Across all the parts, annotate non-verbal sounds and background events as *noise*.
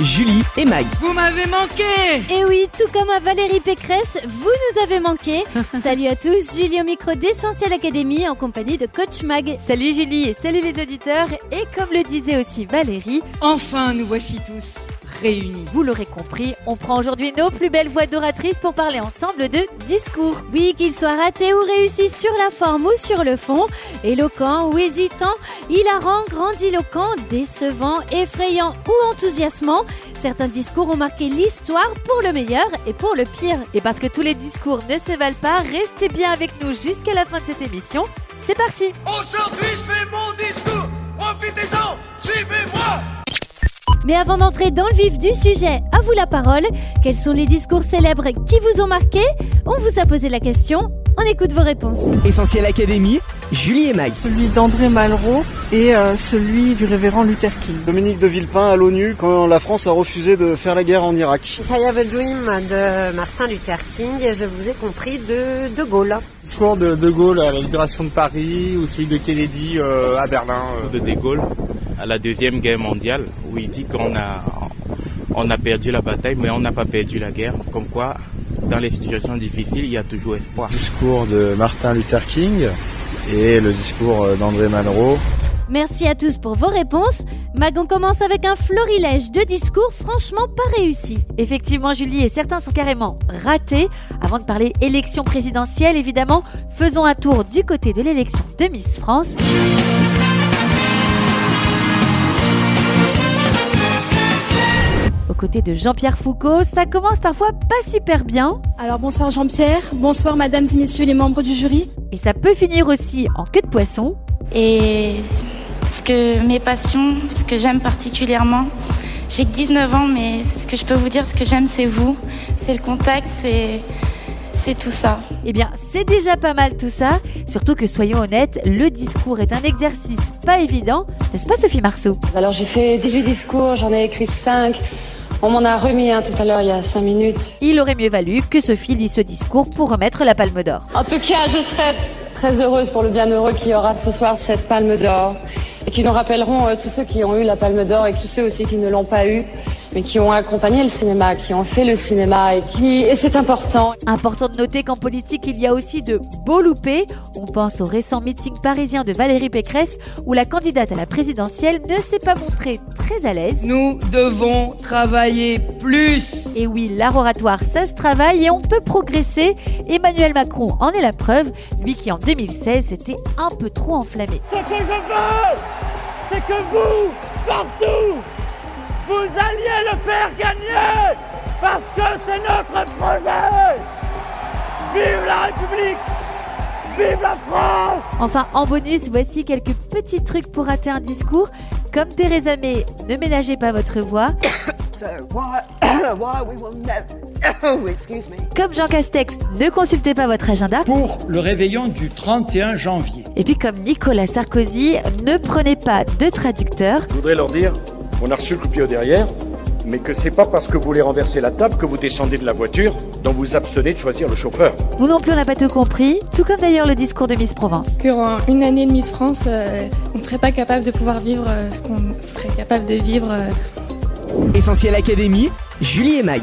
Julie et Mag. Vous m'avez manqué Et oui, tout comme à Valérie Pécresse, vous nous avez manqué. *laughs* Salut à tous, Julie au micro d'Essentiel Académie en compagnie de Coach Mag. Salut Julie et salut les auditeurs. Et comme le disait aussi Valérie, Enfin, nous voici tous réunis. vous l'aurez compris, on prend aujourd'hui nos plus belles voix d'oratrices pour parler ensemble de discours. Oui, qu'il soit raté ou réussi sur la forme ou sur le fond, éloquent ou hésitant, hilarant, grandiloquent, décevant, effrayant ou enthousiasmant, certains discours ont marqué l'histoire pour le meilleur et pour le pire. Et parce que tous les discours ne se valent pas, restez bien avec nous jusqu'à la fin de cette émission. C'est parti Aujourd'hui, je fais mon discours. Profitez-en. Suivez-moi. Mais avant d'entrer dans le vif du sujet, à vous la parole. Quels sont les discours célèbres qui vous ont marqué? On vous a posé la question. On écoute vos réponses. Essentiel Académie. Julie et Mag. celui d'André Malraux et euh, celui du révérend Luther King. Dominique de Villepin à l'ONU quand la France a refusé de faire la guerre en Irak. I have a dream de Martin Luther King et je vous ai compris de De Gaulle. discours de De Gaulle à la libération de Paris ou celui de Kennedy euh, à Berlin. de De Gaulle à la deuxième guerre mondiale où il dit qu'on a on a perdu la bataille mais on n'a pas perdu la guerre comme quoi dans les situations difficiles il y a toujours espoir. Discours de Martin Luther King et le discours d'André Malraux. Merci à tous pour vos réponses. Mag, on commence avec un florilège de discours franchement pas réussis. Effectivement Julie et certains sont carrément ratés. Avant de parler élection présidentielle évidemment, faisons un tour du côté de l'élection de Miss France. Côtés de Jean-Pierre Foucault, ça commence parfois pas super bien. Alors bonsoir Jean-Pierre, bonsoir mesdames et messieurs les membres du jury. Et ça peut finir aussi en queue de poisson. Et ce que mes passions, ce que j'aime particulièrement, j'ai que 19 ans, mais ce que je peux vous dire, ce que j'aime, c'est vous, c'est le contact, c'est c'est tout ça. Eh bien, c'est déjà pas mal tout ça. Surtout que soyons honnêtes, le discours est un exercice pas évident, n'est-ce pas Sophie Marceau? Alors j'ai fait 18 discours, j'en ai écrit 5. On m'en a remis un tout à l'heure il y a 5 minutes. Il aurait mieux valu que Sophie lit ce discours pour remettre la palme d'or. En tout cas, je serai très heureuse pour le bienheureux qui aura ce soir cette palme d'or et qui nous rappelleront euh, tous ceux qui ont eu la palme d'or et tous ceux aussi qui ne l'ont pas eu mais qui ont accompagné le cinéma, qui ont fait le cinéma et qui et c'est important. Important de noter qu'en politique, il y a aussi de beaux loupés. On pense au récent meeting parisien de Valérie Pécresse où la candidate à la présidentielle ne s'est pas montrée très à l'aise. Nous devons travailler plus. Et oui, l'art oratoire, ça se travaille et on peut progresser. Emmanuel Macron en est la preuve, lui qui en 2016 était un peu trop enflammé. Ce que je veux, c'est que vous, partout, vous alliez le faire gagner. Parce que c'est notre projet. Vive la République. Vive la France. Enfin, en bonus, voici quelques petits trucs pour rater un discours. Comme Theresa May, ne ménagez pas votre voix. *coughs* *coughs* *coughs* Comme Jean Castex, ne consultez pas votre agenda. Pour le réveillon du 31 janvier. Et puis comme Nicolas Sarkozy, ne prenez pas de traducteur. Je voudrais leur dire, on a reçu le coup de pied au derrière, mais que c'est pas parce que vous voulez renverser la table que vous descendez de la voiture dont vous abstenez de choisir le chauffeur. Nous non plus, on n'a pas tout compris, tout comme d'ailleurs le discours de Miss Provence. Qu'en une année de Miss France, euh, on ne serait pas capable de pouvoir vivre euh, ce qu'on serait capable de vivre. euh. Essentiel Académie. Julie et Mag.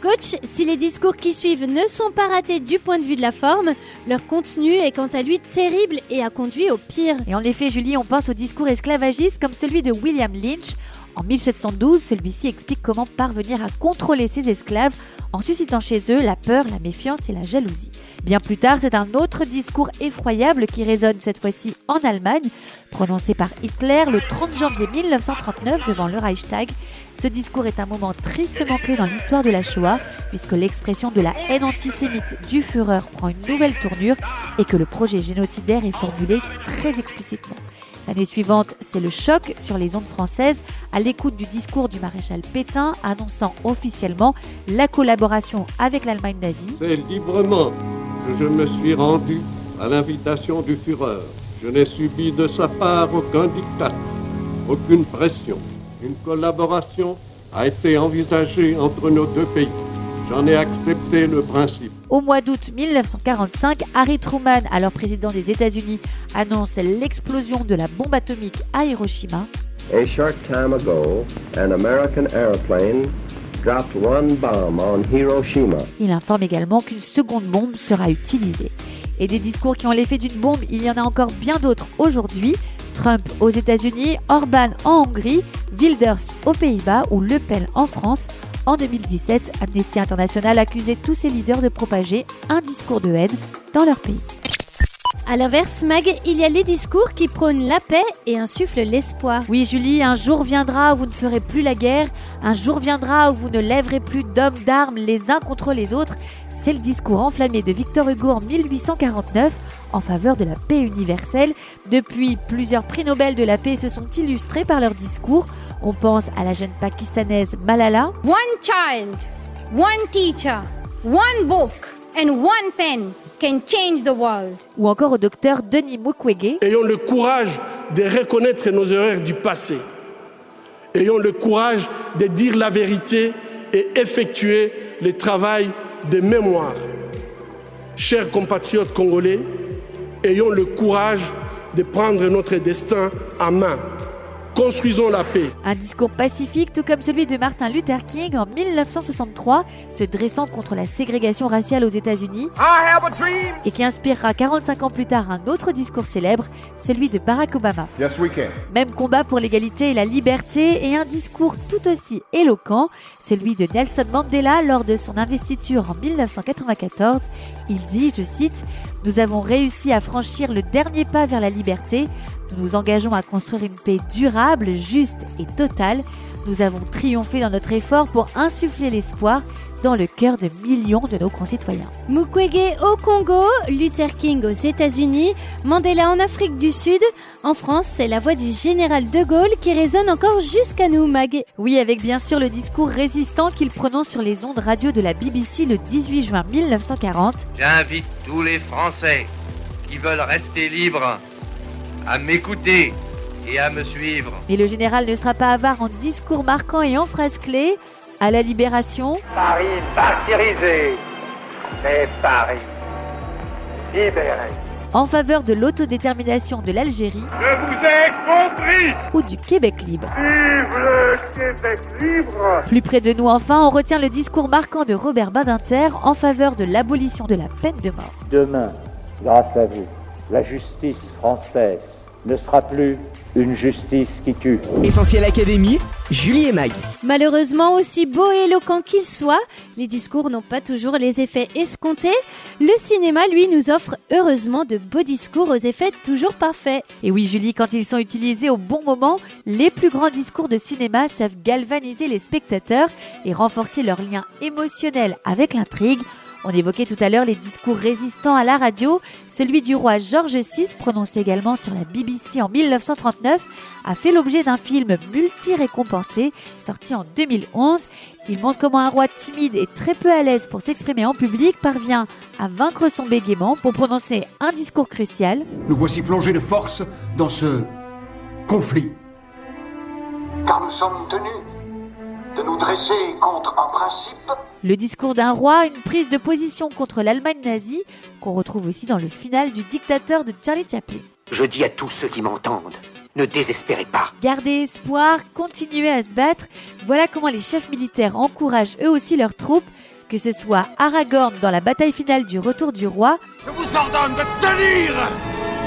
Coach, si les discours qui suivent ne sont pas ratés du point de vue de la forme, leur contenu est quant à lui terrible et a conduit au pire. Et en effet, Julie, on pense au discours esclavagiste comme celui de William Lynch. En 1712, celui-ci explique comment parvenir à contrôler ses esclaves en suscitant chez eux la peur, la méfiance et la jalousie. Bien plus tard, c'est un autre discours effroyable qui résonne cette fois-ci en Allemagne, prononcé par Hitler le 30 janvier 1939 devant le Reichstag. Ce discours est un moment tristement clé dans l'histoire de la Shoah, puisque l'expression de la haine antisémite du Führer prend une nouvelle tournure et que le projet génocidaire est formulé très explicitement. L'année suivante, c'est le choc sur les ondes françaises à l'écoute du discours du maréchal Pétain annonçant officiellement la collaboration avec l'Allemagne nazie. C'est librement que je me suis rendu à l'invitation du Führer. Je n'ai subi de sa part aucun diktat, aucune pression. Une collaboration a été envisagée entre nos deux pays. J'en ai accepté le principe. Au mois d'août 1945, Harry Truman, alors président des États-Unis, annonce l'explosion de la bombe atomique à Hiroshima. A short time ago, an American airplane dropped one bomb on Hiroshima. Il informe également qu'une seconde bombe sera utilisée. Et des discours qui ont l'effet d'une bombe, il y en a encore bien d'autres aujourd'hui. Trump aux États-Unis, Orban en Hongrie, Wilders aux Pays-Bas ou Le Pen en France. En 2017, Amnesty International accusait tous ces leaders de propager un discours de haine dans leur pays. À l'inverse, Mag, il y a les discours qui prônent la paix et insufflent l'espoir. Oui, Julie, un jour viendra où vous ne ferez plus la guerre, un jour viendra où vous ne lèverez plus d'hommes d'armes les uns contre les autres. C'est le discours enflammé de Victor Hugo en 1849 en faveur de la paix universelle. Depuis, plusieurs prix Nobel de la paix se sont illustrés par leur discours. On pense à la jeune pakistanaise Malala. One child, one teacher, one book and one pen can change the world. Ou encore au docteur Denis Mukwege. Ayons le courage de reconnaître nos erreurs du passé. Ayons le courage de dire la vérité et effectuer le travail de mémoire. Chers compatriotes congolais, ayons le courage de prendre notre destin en main. Construisons la paix. Un discours pacifique, tout comme celui de Martin Luther King en 1963, se dressant contre la ségrégation raciale aux États-Unis, et qui inspirera 45 ans plus tard un autre discours célèbre, celui de Barack Obama. Yes, we can. Même combat pour l'égalité et la liberté, et un discours tout aussi éloquent, celui de Nelson Mandela lors de son investiture en 1994. Il dit, je cite, Nous avons réussi à franchir le dernier pas vers la liberté. Nous nous engageons à construire une paix durable, juste et totale. Nous avons triomphé dans notre effort pour insuffler l'espoir dans le cœur de millions de nos concitoyens. Mukwege au Congo, Luther King aux États-Unis, Mandela en Afrique du Sud. En France, c'est la voix du général de Gaulle qui résonne encore jusqu'à nous, Mag. Oui, avec bien sûr le discours résistant qu'il prononce sur les ondes radio de la BBC le 18 juin 1940. J'invite tous les Français qui veulent rester libres à m'écouter et à me suivre. Mais le général ne sera pas avare en discours marquants et en phrases clés. À la libération. Paris martyrisé, mais Paris libéré. En faveur de l'autodétermination de l'Algérie. Je vous ai compris Ou du Québec libre. Vive le Québec libre Plus près de nous enfin, on retient le discours marquant de Robert Badinter en faveur de l'abolition de la peine de mort. Demain, grâce à vous, la justice française ne sera plus une justice qui tue. Essentiel Académie, Julie et Mag. Malheureusement, aussi beau et éloquent qu'ils soient, les discours n'ont pas toujours les effets escomptés. Le cinéma, lui, nous offre heureusement de beaux discours aux effets toujours parfaits. Et oui, Julie, quand ils sont utilisés au bon moment, les plus grands discours de cinéma savent galvaniser les spectateurs et renforcer leur lien émotionnel avec l'intrigue. On évoquait tout à l'heure les discours résistants à la radio. Celui du roi George VI, prononcé également sur la BBC en 1939, a fait l'objet d'un film multi-récompensé, sorti en 2011. Il montre comment un roi timide et très peu à l'aise pour s'exprimer en public parvient à vaincre son bégaiement pour prononcer un discours crucial. Nous voici plongés de force dans ce conflit. Car nous sommes tenus de nous dresser contre un principe le discours d'un roi, une prise de position contre l'Allemagne nazie, qu'on retrouve aussi dans le final du dictateur de Charlie Chaplin. Je dis à tous ceux qui m'entendent, ne désespérez pas. Gardez espoir, continuez à se battre. Voilà comment les chefs militaires encouragent eux aussi leurs troupes, que ce soit Aragorn dans la bataille finale du retour du roi. Je vous ordonne de tenir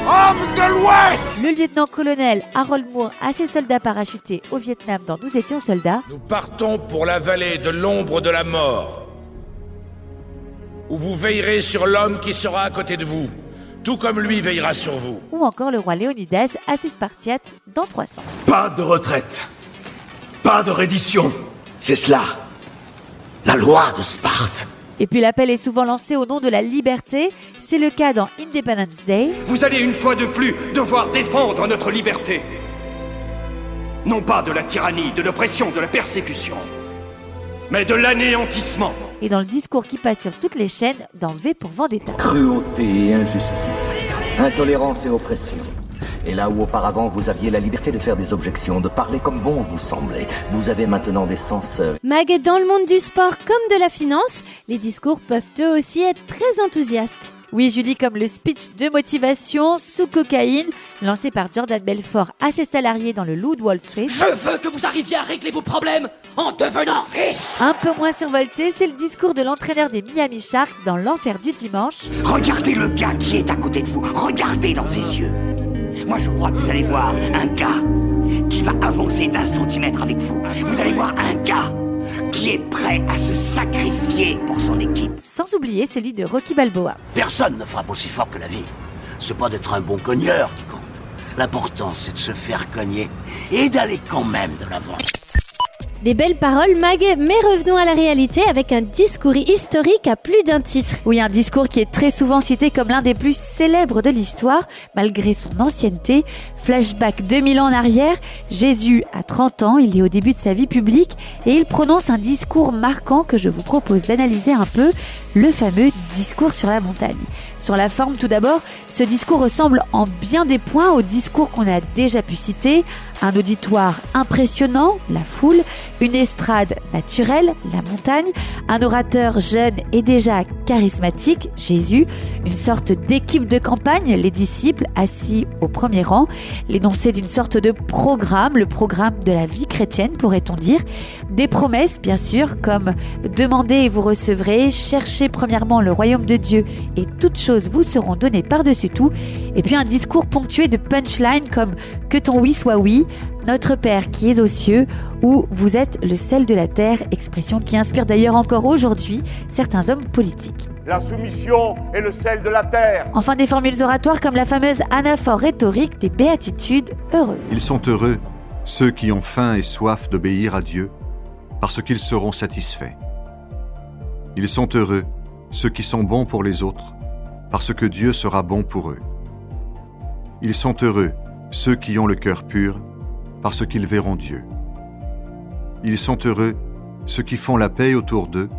Homme de l'Ouest Le lieutenant-colonel Harold Moore à ses soldats parachutés au Vietnam dans Nous étions soldats. Nous partons pour la vallée de l'ombre de la mort, où vous veillerez sur l'homme qui sera à côté de vous, tout comme lui veillera sur vous. Ou encore le roi Léonidas à ses Spartiates dans 300. Pas de retraite, pas de reddition, c'est cela, la loi de Sparte. Et puis l'appel est souvent lancé au nom de la liberté. C'est le cas dans Independence Day. Vous allez une fois de plus devoir défendre notre liberté. Non pas de la tyrannie, de l'oppression, de la persécution, mais de l'anéantissement. Et dans le discours qui passe sur toutes les chaînes, dans V pour Vendetta. Cruauté et injustice, intolérance et oppression. Et là où auparavant vous aviez la liberté de faire des objections, de parler comme bon vous semblait, vous avez maintenant des censeurs. Mag, dans le monde du sport comme de la finance, les discours peuvent eux aussi être très enthousiastes. Oui, Julie, comme le speech de motivation sous cocaïne lancé par Jordan Belfort à ses salariés dans le Loup de Wall Street. Je veux que vous arriviez à régler vos problèmes en devenant riche Un peu moins survolté, c'est le discours de l'entraîneur des Miami Sharks dans l'enfer du dimanche. Regardez le gars qui est à côté de vous, regardez dans ses yeux. Moi je crois que vous allez voir un gars qui va avancer d'un centimètre avec vous. Vous allez voir un gars qui est prêt à se sacrifier pour son équipe. Sans oublier celui de Rocky Balboa. Personne ne frappe aussi fort que la vie. C'est pas d'être un bon cogneur qui compte. L'important, c'est de se faire cogner et d'aller quand même de l'avant. Des belles paroles, Mag, mais revenons à la réalité avec un discours historique à plus d'un titre. Oui, un discours qui est très souvent cité comme l'un des plus célèbres de l'histoire, malgré son ancienneté. Flashback 2000 ans en arrière, Jésus a 30 ans, il est au début de sa vie publique et il prononce un discours marquant que je vous propose d'analyser un peu, le fameux discours sur la montagne. Sur la forme tout d'abord, ce discours ressemble en bien des points au discours qu'on a déjà pu citer, un auditoire impressionnant, la foule, une estrade naturelle, la montagne, un orateur jeune et déjà charismatique, Jésus, une sorte d'équipe de campagne, les disciples assis au premier rang, l'énoncé d'une sorte de programme, le programme de la vie chrétienne pourrait-on dire, des promesses bien sûr comme demandez et vous recevrez, cherchez premièrement le royaume de Dieu et toutes choses vous seront données par-dessus tout, et puis un discours ponctué de punchlines comme que ton oui soit oui, notre Père qui est aux cieux, ou vous êtes le sel de la terre, expression qui inspire d'ailleurs encore aujourd'hui certains hommes politiques. La soumission est le sel de la terre. Enfin des formules oratoires comme la fameuse anaphore rhétorique des béatitudes heureux. Ils sont heureux, ceux qui ont faim et soif d'obéir à Dieu, parce qu'ils seront satisfaits. Ils sont heureux, ceux qui sont bons pour les autres, parce que Dieu sera bon pour eux. Ils sont heureux, ceux qui ont le cœur pur, parce qu'ils verront Dieu. Ils sont heureux, ceux qui font la paix autour d'eux,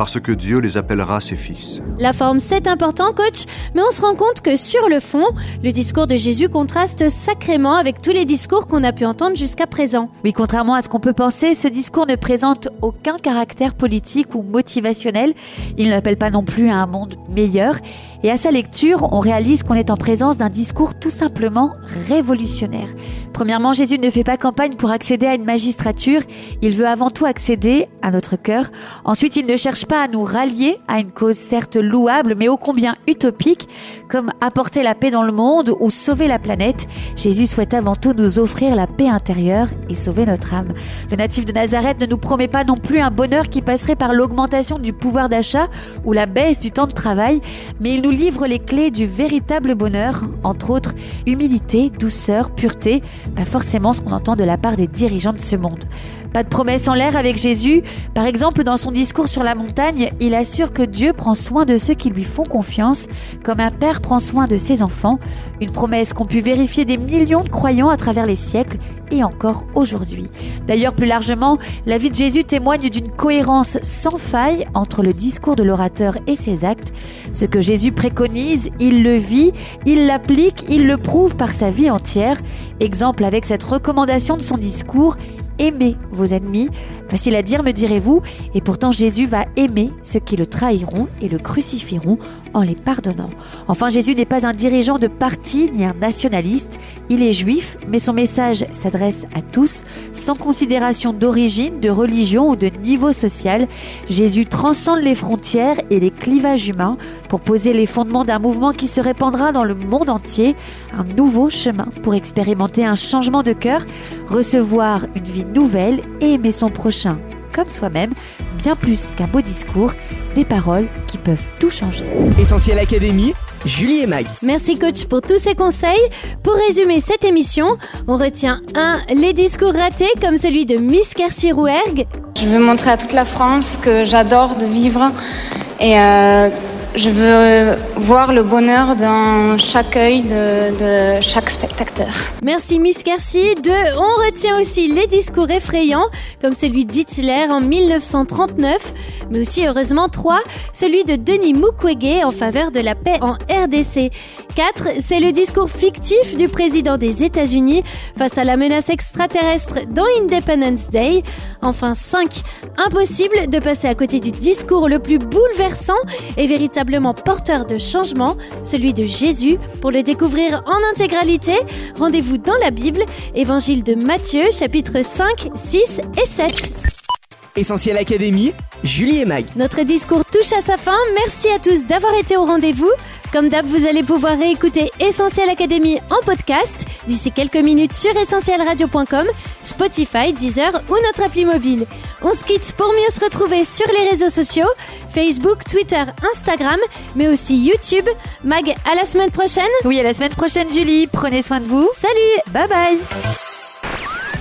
parce que Dieu les appellera ses fils. La forme, c'est important, coach, mais on se rend compte que sur le fond, le discours de Jésus contraste sacrément avec tous les discours qu'on a pu entendre jusqu'à présent. Oui, contrairement à ce qu'on peut penser, ce discours ne présente aucun caractère politique ou motivationnel. Il n'appelle pas non plus à un monde meilleur. Et à sa lecture, on réalise qu'on est en présence d'un discours tout simplement révolutionnaire. Premièrement, Jésus ne fait pas campagne pour accéder à une magistrature, il veut avant tout accéder à notre cœur. Ensuite, il ne cherche pas à nous rallier à une cause certes louable, mais ô combien utopique, comme apporter la paix dans le monde ou sauver la planète. Jésus souhaite avant tout nous offrir la paix intérieure et sauver notre âme. Le natif de Nazareth ne nous promet pas non plus un bonheur qui passerait par l'augmentation du pouvoir d'achat ou la baisse du temps de travail, mais il nous livre les clés du véritable bonheur, entre autres humilité, douceur, pureté, pas forcément ce qu'on entend de la part des dirigeants de ce monde. Pas de promesse en l'air avec Jésus. Par exemple, dans son discours sur la montagne, il assure que Dieu prend soin de ceux qui lui font confiance, comme un père prend soin de ses enfants. Une promesse qu'ont pu vérifier des millions de croyants à travers les siècles et encore aujourd'hui. D'ailleurs, plus largement, la vie de Jésus témoigne d'une cohérence sans faille entre le discours de l'orateur et ses actes. Ce que Jésus préconise, il le vit, il l'applique, il le prouve par sa vie entière. Exemple avec cette recommandation de son discours aimez vos ennemis. Facile à dire, me direz-vous, et pourtant Jésus va aimer ceux qui le trahiront et le crucifieront en les pardonnant. Enfin, Jésus n'est pas un dirigeant de parti ni un nationaliste. Il est juif, mais son message s'adresse à tous, sans considération d'origine, de religion ou de niveau social. Jésus transcende les frontières et les clivages humains pour poser les fondements d'un mouvement qui se répandra dans le monde entier, un nouveau chemin pour expérimenter un changement de cœur, recevoir une vie nouvelle et aimer son prochain comme soi-même, bien plus qu'un beau discours, des paroles qui peuvent tout changer. Essentiel Académie, Julie et Mag. Merci coach pour tous ces conseils. Pour résumer cette émission, on retient 1. Les discours ratés comme celui de Miss Kersirouerg. Je veux montrer à toute la France que j'adore de vivre et euh, je veux voir le bonheur dans chaque œil de, de chaque spectateur. Merci Miss Kersi. Deux, on retient aussi les discours effrayants, comme celui d'Hitler en 1939, mais aussi heureusement trois, celui de Denis Mukwege en faveur de la paix en RDC. 4. C'est le discours fictif du président des États-Unis face à la menace extraterrestre dans Independence Day. Enfin 5. Impossible de passer à côté du discours le plus bouleversant et véritablement porteur de changement, celui de Jésus. Pour le découvrir en intégralité, rendez-vous dans la Bible, Évangile de Matthieu, chapitres 5, 6 et 7. Essentiel Académie, Julie et Mag. Notre discours touche à sa fin. Merci à tous d'avoir été au rendez-vous. Comme d'hab, vous allez pouvoir réécouter Essentiel Académie en podcast d'ici quelques minutes sur essentielradio.com, Spotify, Deezer ou notre appli mobile. On se quitte pour mieux se retrouver sur les réseaux sociaux, Facebook, Twitter, Instagram, mais aussi YouTube. Mag, à la semaine prochaine. Oui, à la semaine prochaine, Julie. Prenez soin de vous. Salut. Bye bye.